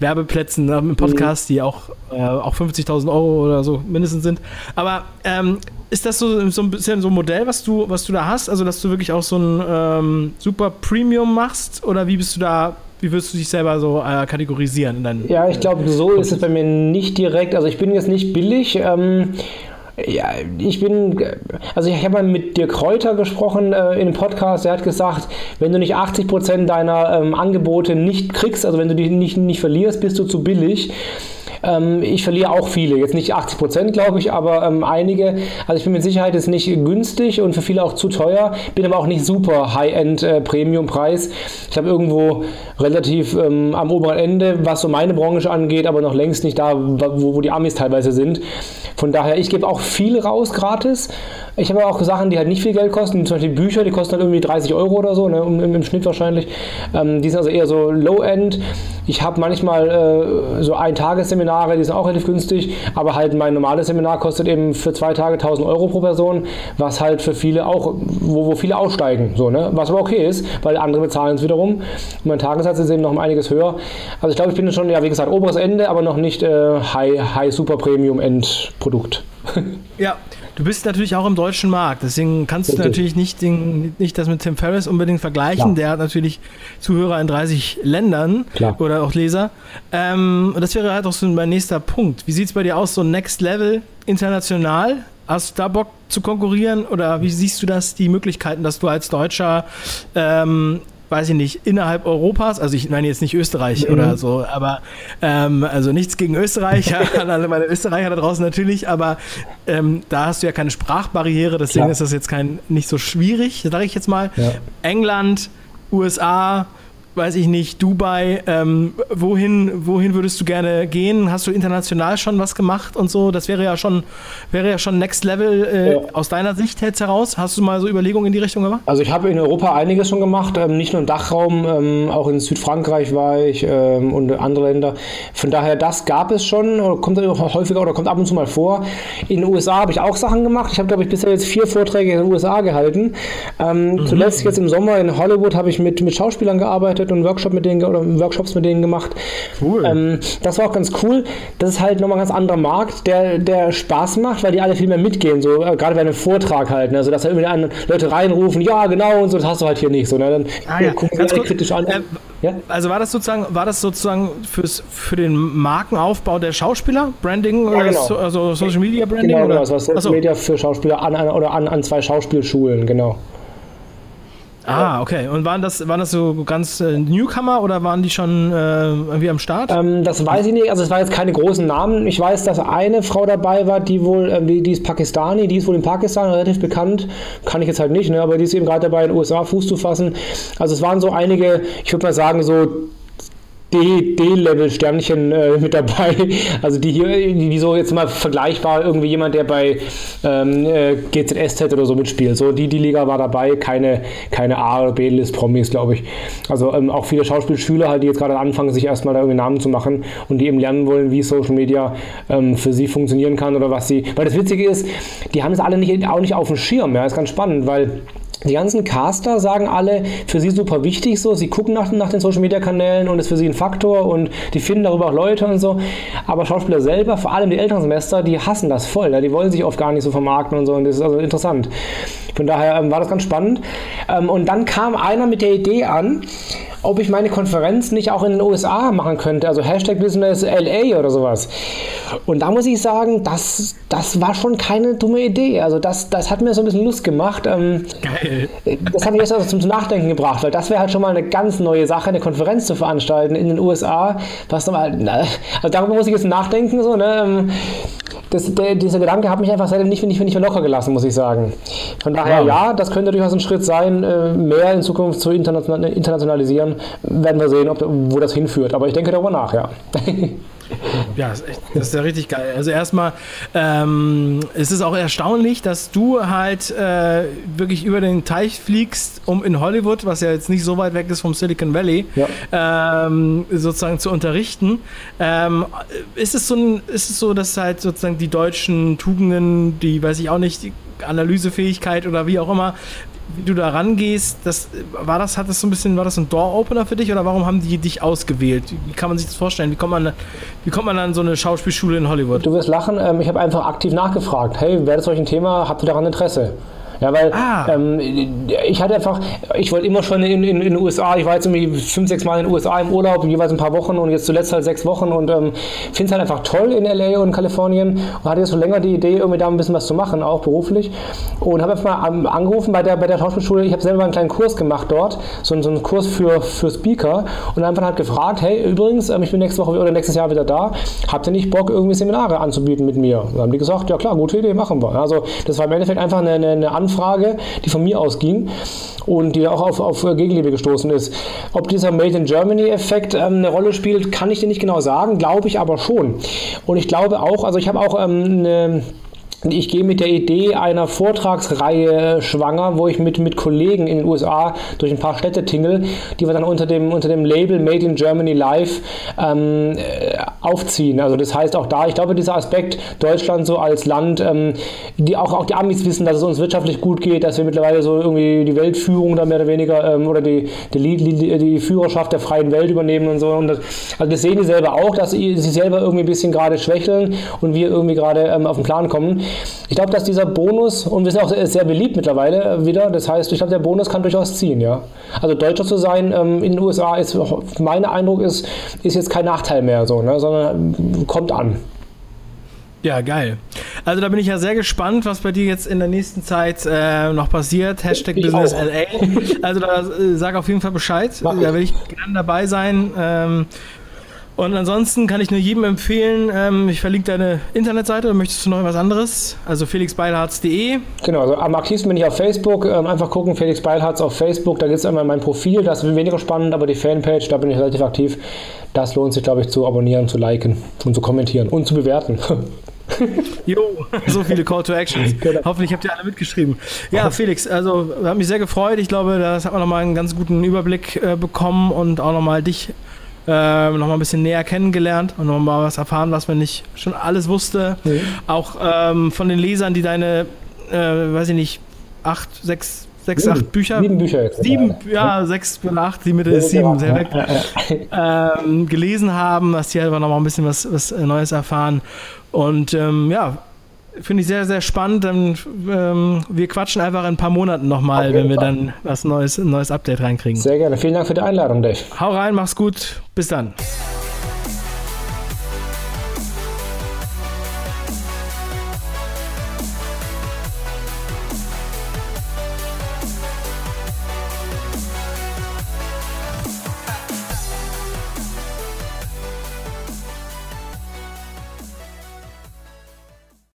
Werbeplätzen im mhm. Podcast, mhm. die auch, äh, auch 50.000 Euro oder so mindestens sind. Aber ähm, ist das so, so ein bisschen so ein Modell, was du, was du da hast? Also, dass du wirklich auch so ein ähm, super Premium machst? Oder wie bist du da wie würdest du dich selber so äh, kategorisieren? In deinen, ja, ich glaube, so ist es bei mir nicht direkt. Also ich bin jetzt nicht billig. Ähm, ja, ich bin, also ich habe mal mit Dirk Kräuter gesprochen äh, in einem Podcast, der hat gesagt, wenn du nicht 80% deiner ähm, Angebote nicht kriegst, also wenn du die nicht, nicht verlierst, bist du zu billig. Ähm, ich verliere auch viele, jetzt nicht 80 Prozent, glaube ich, aber ähm, einige. Also ich bin mit Sicherheit jetzt nicht günstig und für viele auch zu teuer, bin aber auch nicht super High-End äh. Ich habe irgendwo relativ ähm, am oberen Ende, was so meine Branche angeht, aber noch längst nicht da, wo, wo die Amis teilweise sind. Von daher, ich gebe auch viel raus gratis. Ich habe auch Sachen, die halt nicht viel Geld kosten, zum Beispiel Bücher, die kosten halt irgendwie 30 Euro oder so, ne, im, im, Schnitt wahrscheinlich. Ähm, die sind also eher so Low-End. Ich habe manchmal äh, so Ein-Tages-Seminare, die sind auch relativ günstig, aber halt mein normales Seminar kostet eben für zwei Tage 1000 Euro pro Person, was halt für viele auch, wo, wo viele aussteigen, so, ne? was aber okay ist, weil andere bezahlen es wiederum. Und mein Tagessatz ist eben noch einiges höher. Also ich glaube, ich bin schon, ja, wie gesagt, oberes Ende, aber noch nicht äh, High, High Super Premium Endprodukt. (laughs) ja, Du bist natürlich auch im deutschen Markt, deswegen kannst Richtig. du natürlich nicht, den, nicht das mit Tim Ferriss unbedingt vergleichen. Ja. Der hat natürlich Zuhörer in 30 Ländern Klar. oder auch Leser. Ähm, und das wäre halt auch so mein nächster Punkt. Wie sieht es bei dir aus, so Next Level international? Hast du da Bock zu konkurrieren oder wie siehst du das, die Möglichkeiten, dass du als Deutscher ähm, weiß ich nicht, innerhalb Europas, also ich meine jetzt nicht Österreich mhm. oder so, aber ähm, also nichts gegen Österreich, an (laughs) alle meine Österreicher da draußen natürlich, aber ähm, da hast du ja keine Sprachbarriere, deswegen Klar. ist das jetzt kein nicht so schwierig, sage ich jetzt mal. Ja. England, USA, weiß ich nicht, Dubai, ähm, wohin, wohin würdest du gerne gehen? Hast du international schon was gemacht und so? Das wäre ja schon, wäre ja schon Next Level äh, ja. aus deiner Sicht jetzt heraus. Hast du mal so Überlegungen in die Richtung gemacht? Also ich habe in Europa einiges schon gemacht, ähm, nicht nur im Dachraum, ähm, auch in Südfrankreich war ich ähm, und andere Länder. Von daher, das gab es schon, oder kommt häufiger oder kommt ab und zu mal vor. In den USA habe ich auch Sachen gemacht. Ich habe, glaube ich, bisher jetzt vier Vorträge in den USA gehalten. Ähm, mhm. Zuletzt jetzt im Sommer in Hollywood habe ich mit, mit Schauspielern gearbeitet gearbeitet und einen Workshop mit denen oder Workshops mit denen gemacht. Cool. Ähm, das war auch ganz cool. Das ist halt nochmal ein ganz anderer Markt, der, der Spaß macht, weil die alle viel mehr mitgehen, so äh, gerade bei einem Vortrag halt, ne? also dass da irgendwie Leute reinrufen, ja genau und so, das hast du halt hier nicht so. Ne? Dann ah, ja. gucken sie kritisch an. Äh, ja? Also war das sozusagen, war das sozusagen fürs, für den Markenaufbau der Schauspieler, Branding ja, genau. so, also Social Media Branding? Genau, oder? genau, das war Social Media für Schauspieler an, an, oder an, an zwei Schauspielschulen, genau. Ah, okay. Und waren das, waren das so ganz äh, Newcomer oder waren die schon äh, irgendwie am Start? Ähm, das weiß ich nicht. Also es waren jetzt keine großen Namen. Ich weiß, dass eine Frau dabei war, die wohl, äh, die, die ist Pakistani, die ist wohl in Pakistan relativ bekannt. Kann ich jetzt halt nicht, ne? aber die ist eben gerade dabei, in den USA Fuß zu fassen. Also es waren so einige, ich würde mal sagen, so D-Level-Sternchen äh, mit dabei. Also die hier, die, die, so jetzt mal vergleichbar, irgendwie jemand, der bei ähm, äh, GZSZ oder so mitspielt. So die, die Liga war dabei, keine, keine A- oder B-List-Promis, glaube ich. Also ähm, auch viele Schauspielschüler halt, die jetzt gerade anfangen, sich erstmal da irgendwie Namen zu machen und die eben lernen wollen, wie Social Media ähm, für sie funktionieren kann oder was sie. Weil das Witzige ist, die haben es alle nicht, auch nicht auf dem Schirm. Ja, ist ganz spannend, weil die ganzen Caster sagen alle, für sie super wichtig so, sie gucken nach, nach den Social Media Kanälen und ist für sie ein Faktor und die finden darüber auch Leute und so. Aber Schauspieler selber, vor allem die älteren Semester, die hassen das voll. Ja? Die wollen sich oft gar nicht so vermarkten und so und das ist also interessant. Von daher ähm, war das ganz spannend. Ähm, und dann kam einer mit der Idee an, ob ich meine Konferenz nicht auch in den USA machen könnte, also Hashtag Business LA oder sowas. Und da muss ich sagen, das, das war schon keine dumme Idee. Also das, das hat mir so ein bisschen Lust gemacht. Ähm, Geil. Das hat mich jetzt also zum Nachdenken gebracht, weil das wäre halt schon mal eine ganz neue Sache, eine Konferenz zu veranstalten in den USA. Was nochmal, also darüber muss ich jetzt nachdenken. So, ne? Das, der, dieser Gedanke hat mich einfach seitdem nicht, nicht, nicht mehr locker gelassen, muss ich sagen. Von daher, wow. ja, das könnte durchaus ein Schritt sein, äh, mehr in Zukunft zu internationalisieren. Werden wir sehen, ob, wo das hinführt. Aber ich denke darüber nach, ja. (laughs) Ja, das ist, echt, das ist ja richtig geil. Also erstmal ähm, es ist auch erstaunlich, dass du halt äh, wirklich über den Teich fliegst, um in Hollywood, was ja jetzt nicht so weit weg ist vom Silicon Valley, ja. ähm, sozusagen zu unterrichten. Ähm, ist, es so ist es so, dass halt sozusagen die deutschen Tugenden, die, weiß ich auch nicht, die Analysefähigkeit oder wie auch immer, wie du da rangehst, das, war das, hat das so ein bisschen, war das ein Door-Opener für dich oder warum haben die dich ausgewählt? Wie kann man sich das vorstellen? Wie kommt man, wie kommt man an so eine Schauspielschule in Hollywood? Du wirst lachen, ähm, ich habe einfach aktiv nachgefragt. Hey, wäre das euch ein Thema? Habt ihr daran Interesse? Ja, weil ah. ähm, ich hatte einfach, ich wollte immer schon in, in, in, den USA, ich war jetzt irgendwie fünf, sechs Mal in den USA im Urlaub, jeweils ein paar Wochen und jetzt zuletzt halt sechs Wochen und ähm, finde es halt einfach toll in LA und Kalifornien und hatte jetzt schon länger die Idee, irgendwie da ein bisschen was zu machen, auch beruflich. Und habe einfach mal angerufen bei der, bei der Schauspielschule, ich habe selber mal einen kleinen Kurs gemacht dort, so, so einen Kurs für, für Speaker und einfach halt gefragt, hey, übrigens, ähm, ich bin nächste Woche oder nächstes Jahr wieder da, habt ihr nicht Bock, irgendwie Seminare anzubieten mit mir? Und dann haben die gesagt, ja klar, gute Idee, machen wir. Also das war im Endeffekt einfach eine, eine, eine Anfrage, die von mir ausging und die auch auf, auf Gegenliebe gestoßen ist. Ob dieser Made in Germany-Effekt ähm, eine Rolle spielt, kann ich dir nicht genau sagen, glaube ich aber schon. Und ich glaube auch, also ich habe auch ähm, eine ich gehe mit der Idee einer Vortragsreihe schwanger, wo ich mit, mit Kollegen in den USA durch ein paar Städte tingle, die wir dann unter dem, unter dem Label Made in Germany Live ähm, äh, aufziehen. Also das heißt auch da, ich glaube, dieser Aspekt Deutschland so als Land, ähm, die auch, auch die Amis wissen, dass es uns wirtschaftlich gut geht, dass wir mittlerweile so irgendwie die Weltführung da mehr oder weniger ähm, oder die, die, die, die, Führerschaft der freien Welt übernehmen und so. Und das, also das sehen die selber auch, dass sie selber irgendwie ein bisschen gerade schwächeln und wir irgendwie gerade ähm, auf den Plan kommen. Ich glaube, dass dieser Bonus, und wir sind auch sehr beliebt mittlerweile wieder, das heißt, ich glaube, der Bonus kann durchaus ziehen, ja. Also Deutscher zu sein ähm, in den USA ist, mein Eindruck ist, ist jetzt kein Nachteil mehr so, ne, sondern kommt an. Ja, geil. Also da bin ich ja sehr gespannt, was bei dir jetzt in der nächsten Zeit äh, noch passiert. Hashtag Business LA. Also da äh, sag auf jeden Fall Bescheid. Mach da will ich gerne dabei sein. Ähm, und ansonsten kann ich nur jedem empfehlen, ähm, ich verlinke deine Internetseite, möchtest du noch was anderes? Also felixbeilharz.de. Genau, also am aktivsten bin ich auf Facebook. Ähm, einfach gucken, Felix Beilharz auf Facebook, da gibt es einmal mein Profil, das ist weniger spannend, aber die Fanpage, da bin ich relativ aktiv. Das lohnt sich, glaube ich, zu abonnieren, zu liken und zu kommentieren und zu bewerten. (laughs) Jo, so viele Call to Actions. (laughs) Genau. Hoffentlich habt ihr alle mitgeschrieben. Ja, Felix, also hat mich sehr gefreut. Ich glaube, das hat man nochmal einen ganz guten Überblick äh, bekommen und auch nochmal dich äh, noch mal ein bisschen näher kennengelernt und noch mal was erfahren, was man nicht schon alles wusste. Mhm. Auch ähm, von den Lesern, die deine, äh, weiß ich nicht, acht, sechs, sechs, sieben. acht Bücher. Sieben Bücher jetzt. Sieben, ja, ja, sechs oder acht, die Mitte ist sieben, sehr weg. Ähm, gelesen haben, dass die einfach noch mal ein bisschen was, was Neues erfahren. Und ähm, ja, Finde ich sehr, sehr spannend. Dann, ähm, wir quatschen einfach in ein paar Monaten nochmal, wenn wir dann was Neues, ein neues Update reinkriegen. Sehr gerne. Vielen Dank für die Einladung, Dave. Hau rein, mach's gut. Bis dann.